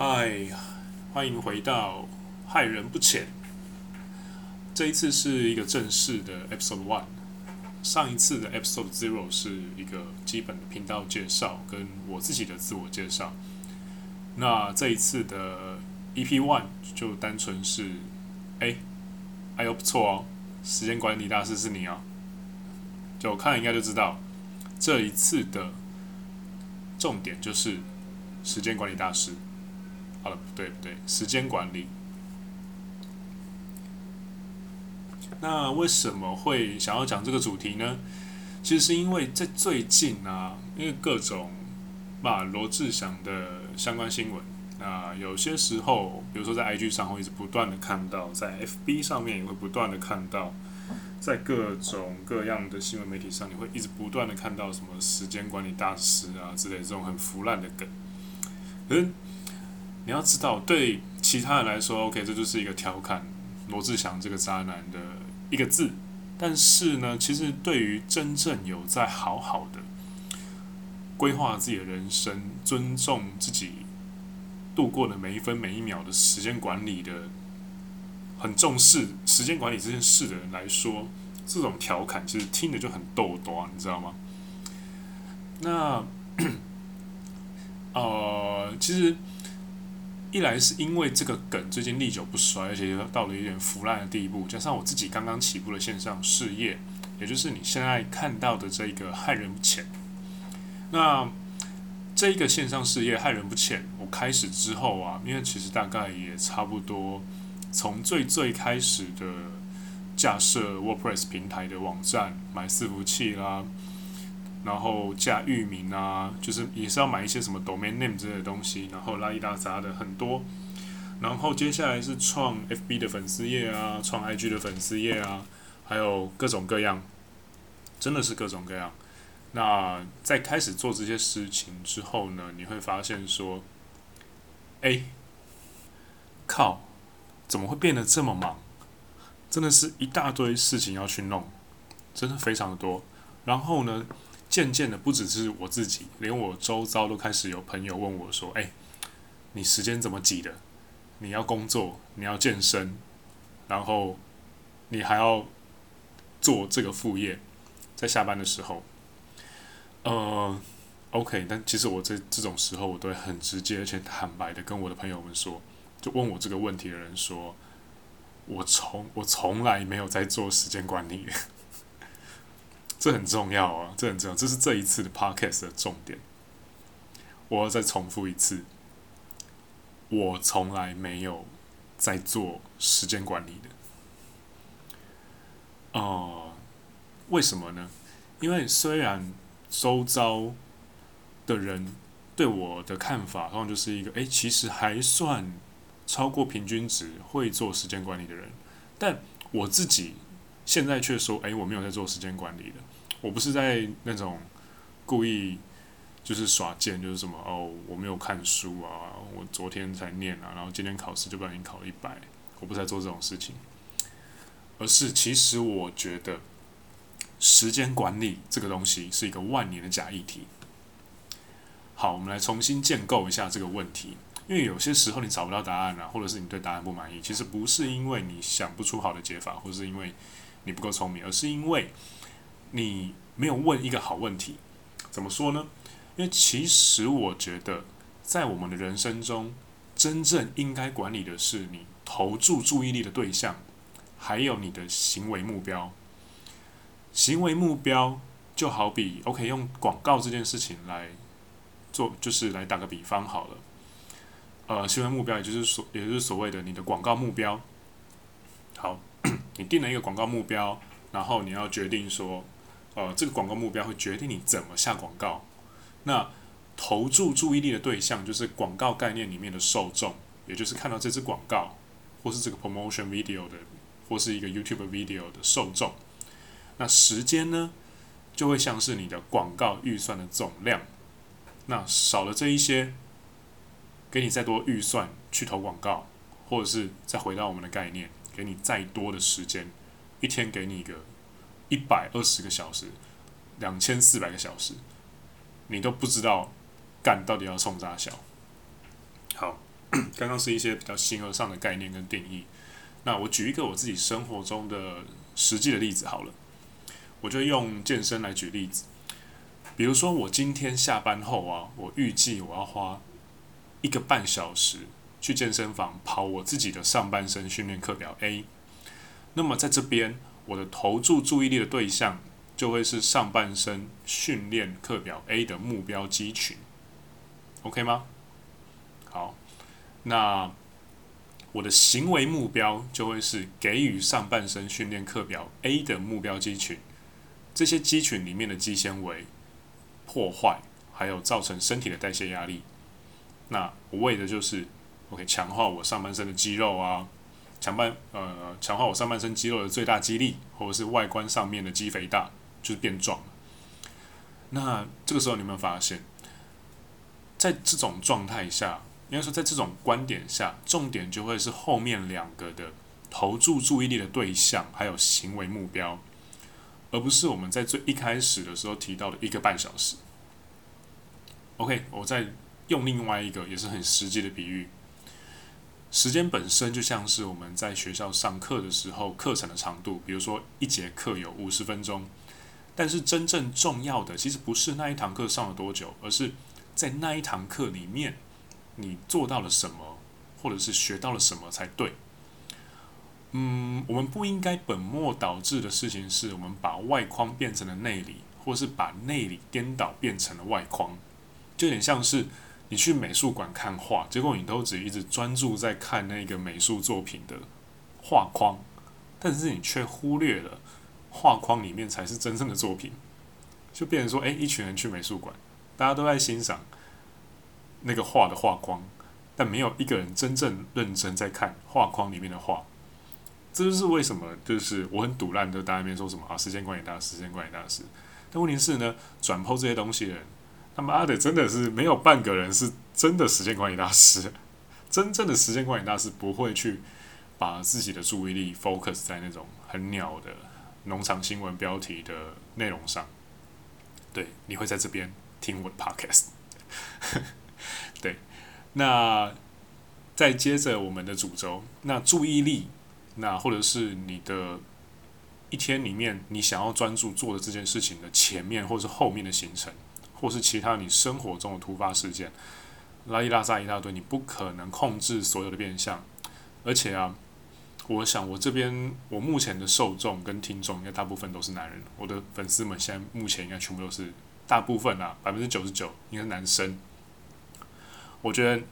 嗨，欢迎回到害人不浅。这一次是一个正式的 Episode One，上一次的 Episode Zero 是一个基本的频道介绍跟我自己的自我介绍。那这一次的 EP One 就单纯是，哎，哎呦不错哦，时间管理大师是你哦，就我看应该就知道，这一次的重点就是时间管理大师。好了，不对不对，时间管理。那为什么会想要讲这个主题呢？其实是因为在最近啊，因为各种把罗志祥的相关新闻啊，有些时候，比如说在 IG 上会一直不断的看到，在 FB 上面也会不断的看到，在各种各样的新闻媒体上，你会一直不断的看到什么时间管理大师啊之类这种很腐烂的梗，嗯。你要知道，对其他人来说，OK，这就是一个调侃罗志祥这个渣男的一个字。但是呢，其实对于真正有在好好的规划自己的人生、尊重自己度过的每一分每一秒的时间管理的，很重视时间管理这件事的人来说，这种调侃其实听着就很逗多，你知道吗？那，呃，其实。一来是因为这个梗最近历久不衰，而且到了一点腐烂的地步，加上我自己刚刚起步的线上事业，也就是你现在看到的这个害人不浅。那这一个线上事业害人不浅，我开始之后啊，因为其实大概也差不多从最最开始的架设 WordPress 平台的网站，买伺服器啦。然后加域名啊，就是也是要买一些什么 domain name 之类的东西，然后拉一大杂的很多。然后接下来是创 FB 的粉丝页啊，创 IG 的粉丝页啊，还有各种各样，真的是各种各样。那在开始做这些事情之后呢，你会发现说，哎，靠，怎么会变得这么忙？真的是一大堆事情要去弄，真的非常的多。然后呢，渐渐的，不只是我自己，连我周遭都开始有朋友问我说：“哎，你时间怎么挤的？你要工作，你要健身，然后你还要做这个副业，在下班的时候。”呃，OK，但其实我在这种时候，我都会很直接而且坦白的跟我的朋友们说，就问我这个问题的人说：“我从我从来没有在做时间管理。”这很重要啊，这很重要，这是这一次的 podcast 的重点。我要再重复一次，我从来没有在做时间管理的。哦、为什么呢？因为虽然周遭的人对我的看法，好像就是一个，哎，其实还算超过平均值会做时间管理的人，但我自己。现在却说，哎，我没有在做时间管理的，我不是在那种故意就是耍贱，就是什么哦，我没有看书啊，我昨天才念啊，然后今天考试就不小心考了一百，我不是在做这种事情，而是其实我觉得时间管理这个东西是一个万年的假议题。好，我们来重新建构一下这个问题，因为有些时候你找不到答案啊，或者是你对答案不满意，其实不是因为你想不出好的解法，或者是因为你不够聪明，而是因为你没有问一个好问题。怎么说呢？因为其实我觉得，在我们的人生中，真正应该管理的是你投注注意力的对象，还有你的行为目标。行为目标就好比，OK，用广告这件事情来做，就是来打个比方好了。呃，行为目标也就是所，也就是所谓的你的广告目标。你定了一个广告目标，然后你要决定说，呃，这个广告目标会决定你怎么下广告。那投注注意力的对象就是广告概念里面的受众，也就是看到这支广告或是这个 promotion video 的，或是一个 YouTube video 的受众。那时间呢，就会像是你的广告预算的总量。那少了这一些，给你再多预算去投广告，或者是再回到我们的概念。给你再多的时间，一天给你一个一百二十个小时，两千四百个小时，你都不知道干到底要冲啥小。好，刚刚是一些比较形而上的概念跟定义。那我举一个我自己生活中的实际的例子好了，我就用健身来举例子。比如说，我今天下班后啊，我预计我要花一个半小时去健身房跑我自己的上半身训练课表 A。那么在这边，我的投注注意力的对象就会是上半身训练课表 A 的目标肌群，OK 吗？好，那我的行为目标就会是给予上半身训练课表 A 的目标肌群，这些肌群里面的肌纤维。破坏，还有造成身体的代谢压力。那我为的就是，OK，强化我上半身的肌肉啊，强半呃强化我上半身肌肉的最大肌力，或者是外观上面的肌肥大，就是变壮。那这个时候你有没有发现，在这种状态下，应该说在这种观点下，重点就会是后面两个的投注注意力的对象，还有行为目标。而不是我们在最一开始的时候提到的一个半小时。OK，我再用另外一个也是很实际的比喻。时间本身就像是我们在学校上课的时候课程的长度，比如说一节课有五十分钟，但是真正重要的其实不是那一堂课上了多久，而是在那一堂课里面你做到了什么，或者是学到了什么才对。嗯，我们不应该本末倒置的事情是，我们把外框变成了内里，或是把内里颠倒变成了外框，就有点像是你去美术馆看画，结果你都只一直专注在看那个美术作品的画框，但是你却忽略了画框里面才是真正的作品，就变成说，诶，一群人去美术馆，大家都在欣赏那个画的画框，但没有一个人真正认真在看画框里面的画。这就是为什么，就是我很堵烂，就大家那边说什么啊，时间管理大师，时间管理大师。但问题是呢，转剖这些东西的人，他妈的真的是没有半个人是真的时间管理大师。真正的时间管理大师不会去把自己的注意力 focus 在那种很鸟的农场新闻标题的内容上。对，你会在这边听我的 podcast。对，那再接着我们的主轴，那注意力。那或者是你的一天里面，你想要专注做的这件事情的前面，或者是后面的行程，或是其他你生活中的突发事件，拉里拉杂一大堆，你不可能控制所有的变相。而且啊，我想我这边我目前的受众跟听众应该大部分都是男人，我的粉丝们现在目前应该全部都是大部分啊，百分之九十九应该是男生。我觉得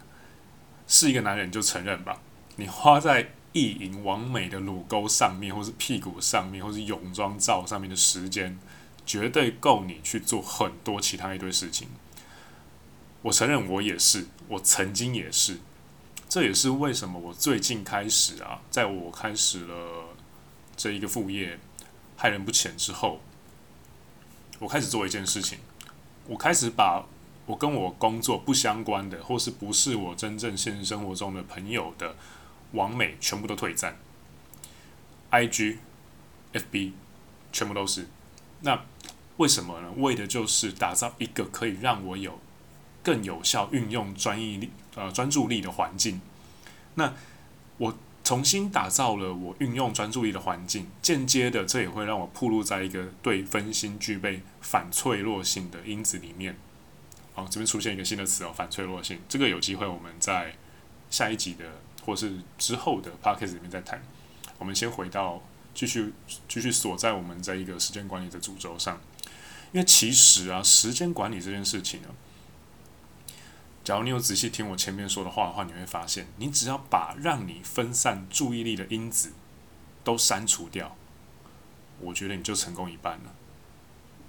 是一个男人就承认吧，你花在。意淫完美的乳沟上面，或是屁股上面，或是泳装照上面的时间，绝对够你去做很多其他一堆事情。我承认我也是，我曾经也是。这也是为什么我最近开始啊，在我开始了这一个副业害人不浅之后，我开始做一件事情，我开始把我跟我工作不相关的，或是不是我真正现实生活中的朋友的。网美全部都退赞，IG、FB 全部都是。那为什么呢？为的就是打造一个可以让我有更有效运用专一力呃专注力的环境。那我重新打造了我运用专注力的环境，间接的这也会让我暴露在一个对分心具备反脆弱性的因子里面。好，这边出现一个新的词哦，反脆弱性。这个有机会我们在下一集的。或是之后的 podcast 里面再谈。我们先回到继续继续锁在我们在一个时间管理的主轴上，因为其实啊，时间管理这件事情呢，假如你有仔细听我前面说的话的话，你会发现，你只要把让你分散注意力的因子都删除掉，我觉得你就成功一半了。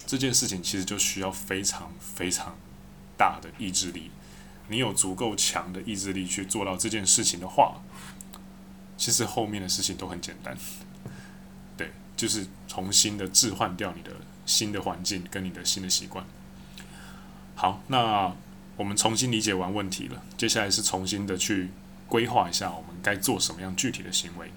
这件事情其实就需要非常非常大的意志力。你有足够强的意志力去做到这件事情的话，其实后面的事情都很简单。对，就是重新的置换掉你的新的环境跟你的新的习惯。好，那我们重新理解完问题了，接下来是重新的去规划一下我们该做什么样具体的行为。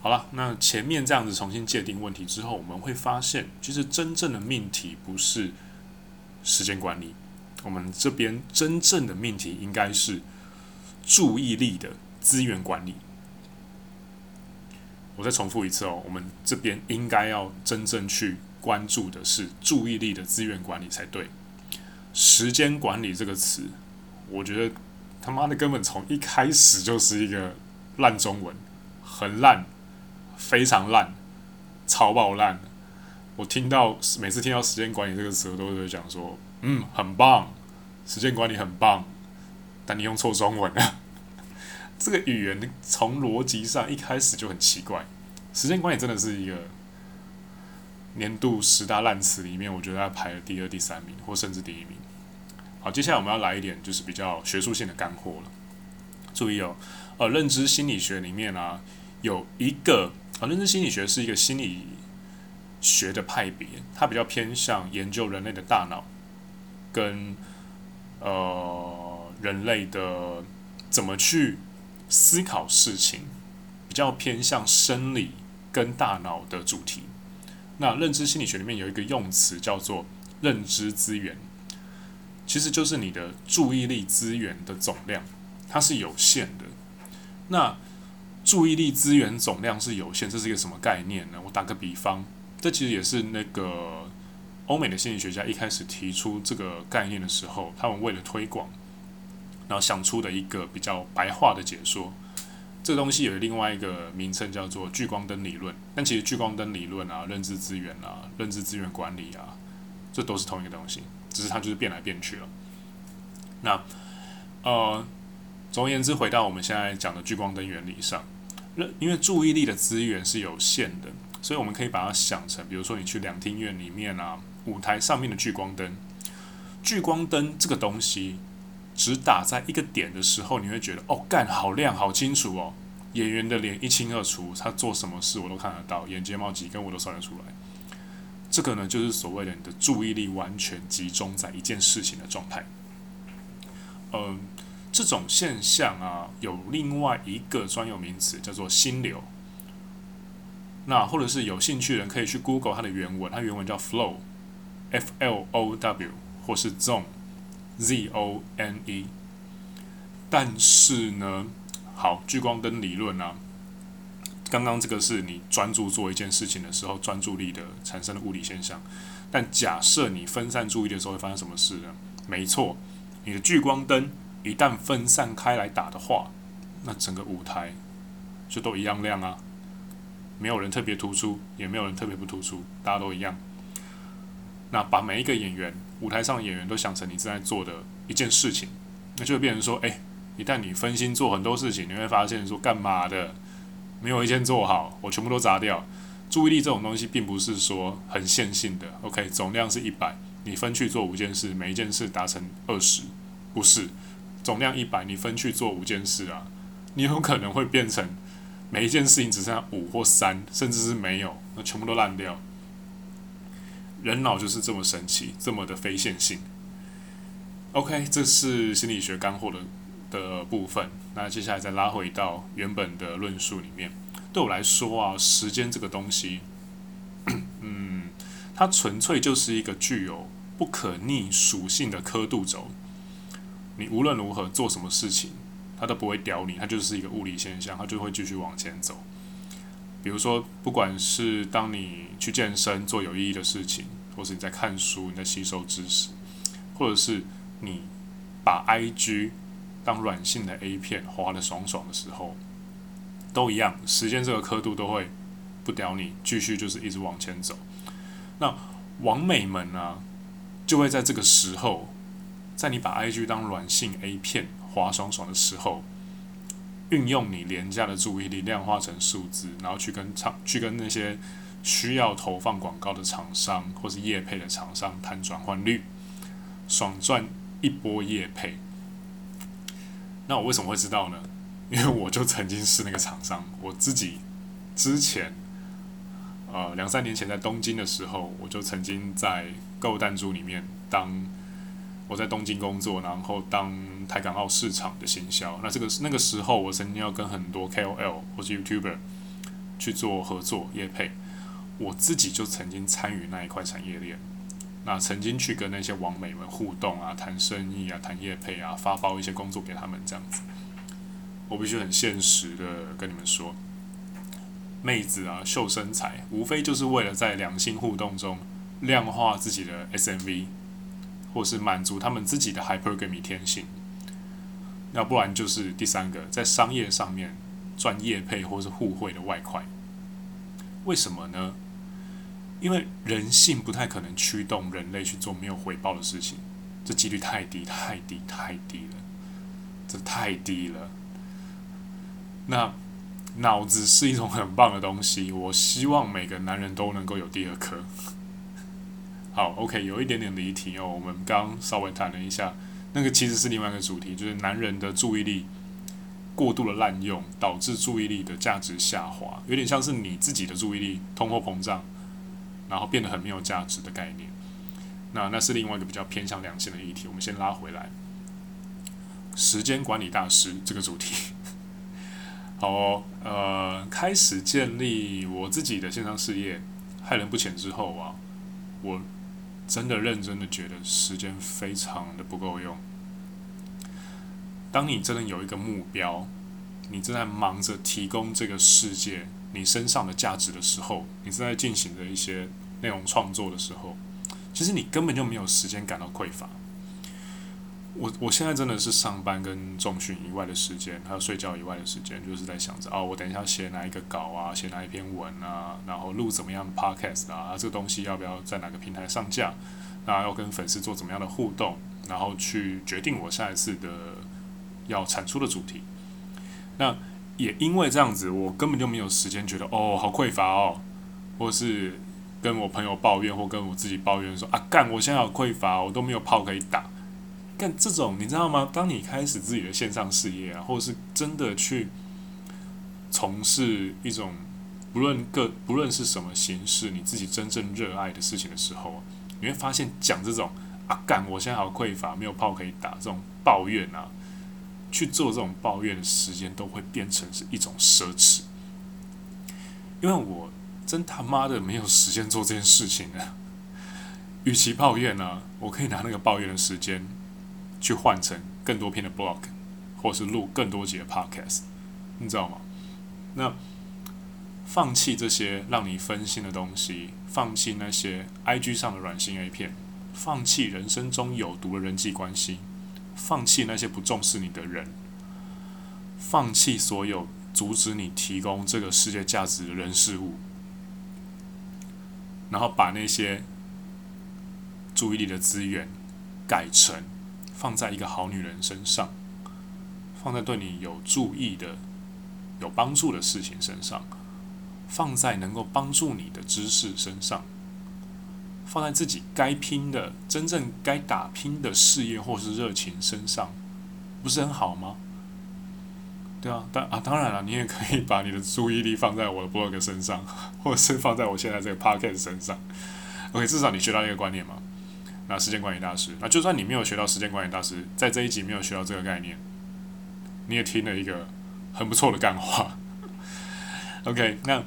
好了，那前面这样子重新界定问题之后，我们会发现，其实真正的命题不是时间管理。我们这边真正的命题应该是注意力的资源管理。我再重复一次哦，我们这边应该要真正去关注的是注意力的资源管理才对。时间管理这个词，我觉得他妈的根本从一开始就是一个烂中文，很烂，非常烂，超爆烂。我听到每次听到时间管理这个词，我都会讲说，嗯，很棒，时间管理很棒，但你用错中文了。这个语言从逻辑上一开始就很奇怪。时间管理真的是一个年度十大烂词里面，我觉得它排了第二、第三名，或甚至第一名。好，接下来我们要来一点就是比较学术性的干货了。注意哦，呃，认知心理学里面啊，有一个啊，认知心理学是一个心理。学的派别，它比较偏向研究人类的大脑，跟呃人类的怎么去思考事情，比较偏向生理跟大脑的主题。那认知心理学里面有一个用词叫做认知资源，其实就是你的注意力资源的总量，它是有限的。那注意力资源总量是有限，这是一个什么概念呢？我打个比方。这其实也是那个欧美的心理学家一开始提出这个概念的时候，他们为了推广，然后想出的一个比较白话的解说。这个东西有另外一个名称叫做聚光灯理论，但其实聚光灯理论啊、认知资源啊、认知资源管理啊，这都是同一个东西，只是它就是变来变去了。那呃，总而言之，回到我们现在讲的聚光灯原理上，因为注意力的资源是有限的。所以我们可以把它想成，比如说你去两厅院里面啊，舞台上面的聚光灯，聚光灯这个东西只打在一个点的时候，你会觉得哦，干好亮，好清楚哦，演员的脸一清二楚，他做什么事我都看得到，眼睫毛几根我都算得出来。这个呢，就是所谓的你的注意力完全集中在一件事情的状态。嗯，这种现象啊，有另外一个专有名词叫做心流。那或者是有兴趣的人可以去 Google 它的原文，它原文叫 flow，F L O W，或是 zone Z O N E，但是呢，好，聚光灯理论啊，刚刚这个是你专注做一件事情的时候专注力的产生的物理现象。但假设你分散注意的时候会发生什么事呢？没错，你的聚光灯一旦分散开来打的话，那整个舞台就都一样亮啊。没有人特别突出，也没有人特别不突出，大家都一样。那把每一个演员，舞台上演员都想成你正在做的一件事情，那就会变成说，哎，一旦你分心做很多事情，你会发现说，干嘛的，没有一件做好，我全部都砸掉。注意力这种东西并不是说很线性的，OK，总量是一百，你分去做五件事，每一件事达成二十，不是，总量一百，你分去做五件事啊，你有可能会变成。每一件事情只剩下五或三，甚至是没有，那全部都烂掉。人脑就是这么神奇，这么的非线性。OK，这是心理学干货的的部分。那接下来再拉回到原本的论述里面。对我来说啊，时间这个东西，嗯，它纯粹就是一个具有不可逆属性的刻度轴。你无论如何做什么事情。它都不会屌你，它就是一个物理现象，它就会继续往前走。比如说，不管是当你去健身做有意义的事情，或是你在看书、你在吸收知识，或者是你把 IG 当软性的 A 片滑得爽爽的时候，都一样，时间这个刻度都会不屌你，继续就是一直往前走。那网美们呢，就会在这个时候，在你把 IG 当软性 A 片。滑爽爽的时候，运用你廉价的注意力量化成数字，然后去跟厂去跟那些需要投放广告的厂商或是业配的厂商谈转换率，爽赚一波业配。那我为什么会知道呢？因为我就曾经是那个厂商，我自己之前呃两三年前在东京的时候，我就曾经在购物弹珠里面当。我在东京工作，然后当台港澳市场的行销。那这个那个时候，我曾经要跟很多 KOL 或是 YouTuber 去做合作业配。我自己就曾经参与那一块产业链，那曾经去跟那些网美们互动啊，谈生意啊，谈业配啊，发包一些工作给他们这样子。我必须很现实的跟你们说，妹子啊秀身材，无非就是为了在两性互动中量化自己的 SMV，或是满足他们自己的 hypergamy 天性。要不然就是第三个，在商业上面赚业配或是互惠的外快。为什么呢？因为人性不太可能驱动人类去做没有回报的事情，这几率太低太低太低了，这太低了。那脑子是一种很棒的东西，我希望每个男人都能够有第二颗。好，OK，有一点点离题哦，我们刚稍微谈了一下。那个其实是另外一个主题，就是男人的注意力过度的滥用，导致注意力的价值下滑，有点像是你自己的注意力通货膨胀，然后变得很没有价值的概念。那那是另外一个比较偏向两性的议题。我们先拉回来，时间管理大师这个主题。好，呃，开始建立我自己的线上事业，害人不浅之后啊，我。真的认真的觉得时间非常的不够用。当你真的有一个目标，你正在忙着提供这个世界你身上的价值的时候，你正在进行着一些内容创作的时候，其实你根本就没有时间感到匮乏。我我现在真的是上班跟重训以外的时间，还有睡觉以外的时间，就是在想着哦，我等一下写哪一个稿啊，写哪一篇文啊，然后录怎么样的 podcast 啊，这个东西要不要在哪个平台上架？那要跟粉丝做怎么样的互动？然后去决定我下一次的要产出的主题。那也因为这样子，我根本就没有时间觉得哦，好匮乏哦，或是跟我朋友抱怨，或跟我自己抱怨说啊，干，我现在好匮乏，我都没有炮可以打。干这种你知道吗？当你开始自己的线上事业啊，或者是真的去从事一种不论各不论是什么形式，你自己真正热爱的事情的时候，你会发现讲这种啊干，我现在好匮乏，没有炮可以打这种抱怨啊，去做这种抱怨的时间都会变成是一种奢侈，因为我真他妈的没有时间做这件事情啊。与其抱怨呢、我可以拿那个抱怨的时间。去换成更多篇的 blog，或是录更多集的 podcast，你知道吗？那放弃这些让你分心的东西，放弃那些 IG 上的软性 A 片，放弃人生中有毒的人际关系，放弃那些不重视你的人，放弃所有阻止你提供这个世界价值的人事物，然后把那些注意力的资源改成。放在一个好女人身上，放在对你有注意的、有帮助的事情身上，放在能够帮助你的知识身上，放在自己该拼的、真正该打拼的事业或是热情身上，不是很好吗？对啊，当啊当然了，你也可以把你的注意力放在我的 blog 身上，或者是放在我现在这个 podcast 身上。OK，至少你学到一个观念嘛。那时间管理大师，那就算你没有学到时间管理大师，在这一集没有学到这个概念，你也听了一个很不错的干话。OK，那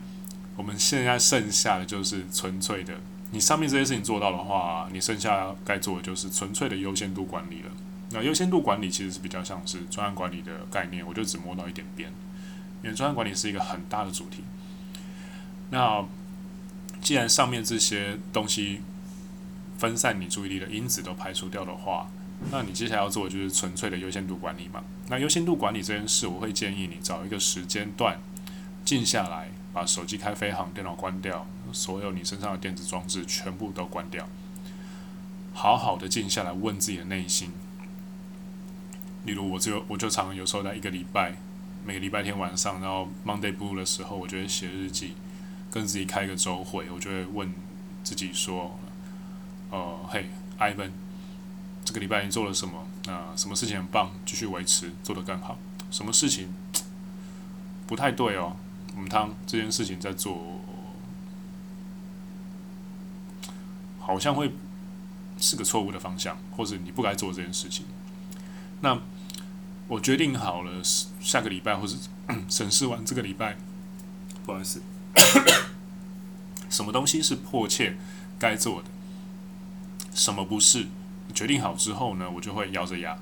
我们现在剩下的就是纯粹的，你上面这些事情做到的话，你剩下该做的就是纯粹的优先度管理了。那优先度管理其实是比较像是专案管理的概念，我就只摸到一点边，因为专案管理是一个很大的主题。那既然上面这些东西，分散你注意力的因子都排除掉的话，那你接下来要做的就是纯粹的优先度管理嘛。那优先度管理这件事，我会建议你找一个时间段，静下来，把手机开飞行，电脑关掉，所有你身上的电子装置全部都关掉，好好的静下来问自己的内心。例如，我就我就常有时候在一个礼拜，每个礼拜天晚上，然后 Monday Blue 的时候，我就会写日记，跟自己开一个周会，我就会问自己说。哦，嘿，Ivan，这个礼拜你做了什么？那、什么事情很棒，继续维持，做得更好。什么事情不太对哦？我们当这件事情在做，好像会是个错误的方向，或者你不该做这件事情。那我决定好了，下个礼拜或者 审视完这个礼拜，不好意思，什么东西是迫切该做的？什么不是？决定好之后呢，我就会咬着牙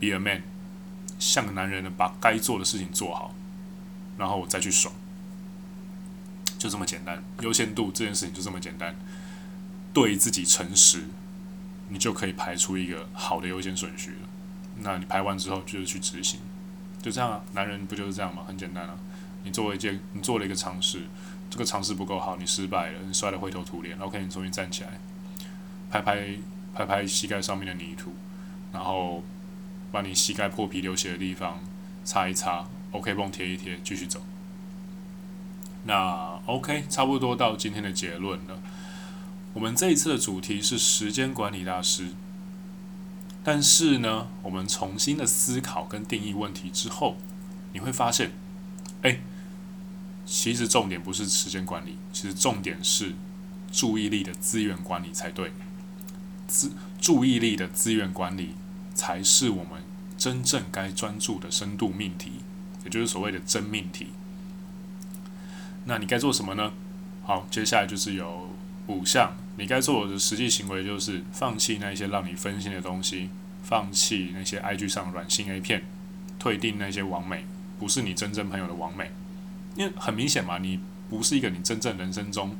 ，be a man，像个男人的把该做的事情做好，然后我再去爽，就这么简单。优先度这件事情就这么简单，对自己诚实，你就可以排出一个好的优先顺序了。那你排完之后就是去执行，就这样啊。男人不就是这样吗？很简单啊。你做了一件，你做了一个尝试，这个尝试不够好，你失败了，你摔得灰头土脸。OK，你重新站起来，拍拍拍拍膝盖上面的泥土，然后把你膝盖破皮流血的地方擦一擦，OK 绷贴一贴，继续走。那 OK，差不多到今天的结论了。我们这一次的主题是时间管理大师，但是呢，我们重新的思考跟定义问题之后，你会发现，哎。其实重点不是时间管理，其实重点是注意力的资源管理才对。资注意力的资源管理才是我们真正该专注的深度命题，也就是所谓的真命题。那你该做什么呢？好，接下来就是有五项你该做的实际行为，就是放弃那些让你分心的东西，放弃那些 IG 上软性 A 片，退订那些网美，不是你真正朋友的网美。因为很明显嘛，你不是一个你真正人生中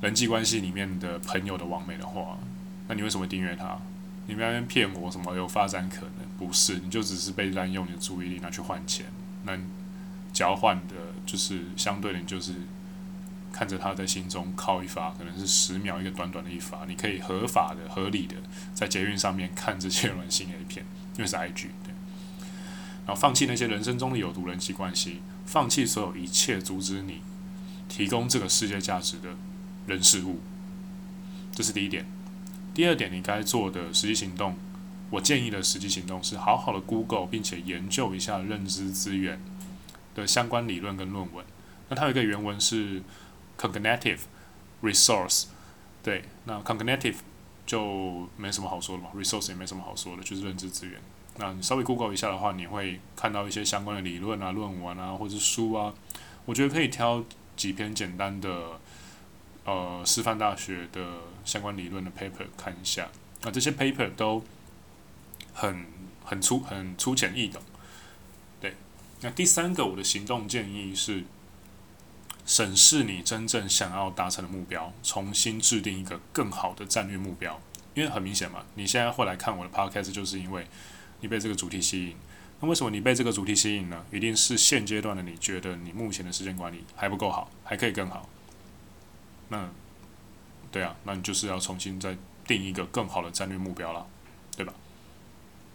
人际关系里面的朋友的网美的话，那你为什么订阅他？你们那边骗我什么有发展可能？不是，你就只是被滥用你的注意力拿去换钱，那交换的就是相对的，就是看着他在心中靠一发，可能是十秒一个短短的一发，你可以合法的、合理的在捷运上面看这些软性 A 片，因为是 IG 对，然后放弃那些人生中的有毒人际关系。放弃所有一切阻止你提供这个世界价值的人事物，这是第一点。第二点，你该做的实际行动，我建议的实际行动是好好的 Google，并且研究一下认知资源的相关理论跟论文。那它有一个原文是 cognitive resource，对，那 cognitive 就没什么好说的嘛，resource 也没什么好说的，就是认知资源。那你稍微 Google 一下的话，你会看到一些相关的理论啊、论文啊，或者是书啊。我觉得可以挑几篇简单的，呃，师范大学的相关理论的 paper 看一下。那这些 paper 都很很粗、很粗浅易懂。对。那第三个，我的行动建议是审视你真正想要达成的目标，重新制定一个更好的战略目标。因为很明显嘛，你现在会来看我的 podcast，就是因为。你被这个主题吸引，那为什么你被这个主题吸引呢？一定是现阶段的你觉得你目前的时间管理还不够好，还可以更好。那，对啊，那你就是要重新再定一个更好的战略目标了，对吧？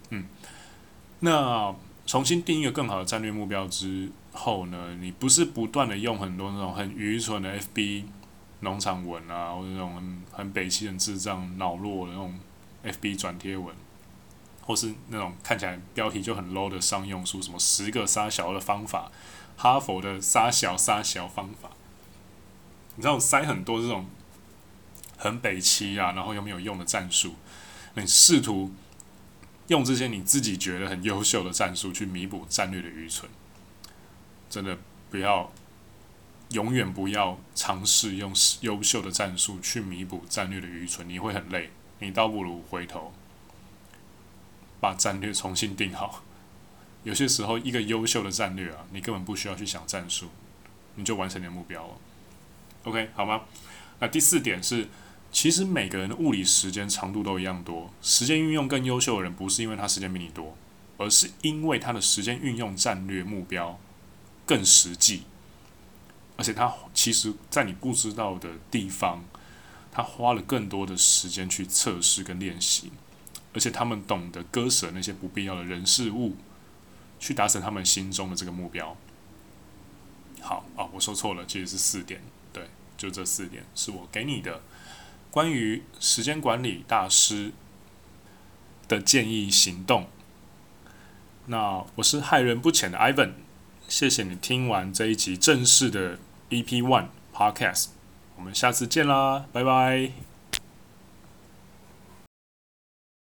嗯，那重新定一个更好的战略目标之后呢，你不是不断的用很多那种很愚蠢的 FB 农场文啊，或者那种很很北七、很智障、脑弱的那种 FB 转贴文。或是那种看起来标题就很 low 的商用书，什么十个杀小的方法，哈佛的杀小杀小方法，你知道塞很多这种很北七啊，然后又没有用的战术，你试图用这些你自己觉得很优秀的战术去弥补战略的愚蠢，真的不要，永远不要尝试用优秀的战术去弥补战略的愚蠢，你会很累，你倒不如回头。把战略重新定好。有些时候，一个优秀的战略啊，你根本不需要去想战术，你就完成你的目标了。OK，好吗？那第四点是，其实每个人的物理时间长度都一样多。时间运用更优秀的人，不是因为他时间比你多，而是因为他的时间运用战略目标更实际，而且他其实在你不知道的地方，他花了更多的时间去测试跟练习。而且他们懂得割舍那些不必要的人事物，去达成他们心中的这个目标。好啊，我说错了，其实是四点，就这四点是我给你的关于时间管理大师的建议行动。那我是害人不浅的 Ivan，谢谢你听完这一集正式的 EP One Podcast，我们下次见啦，拜拜。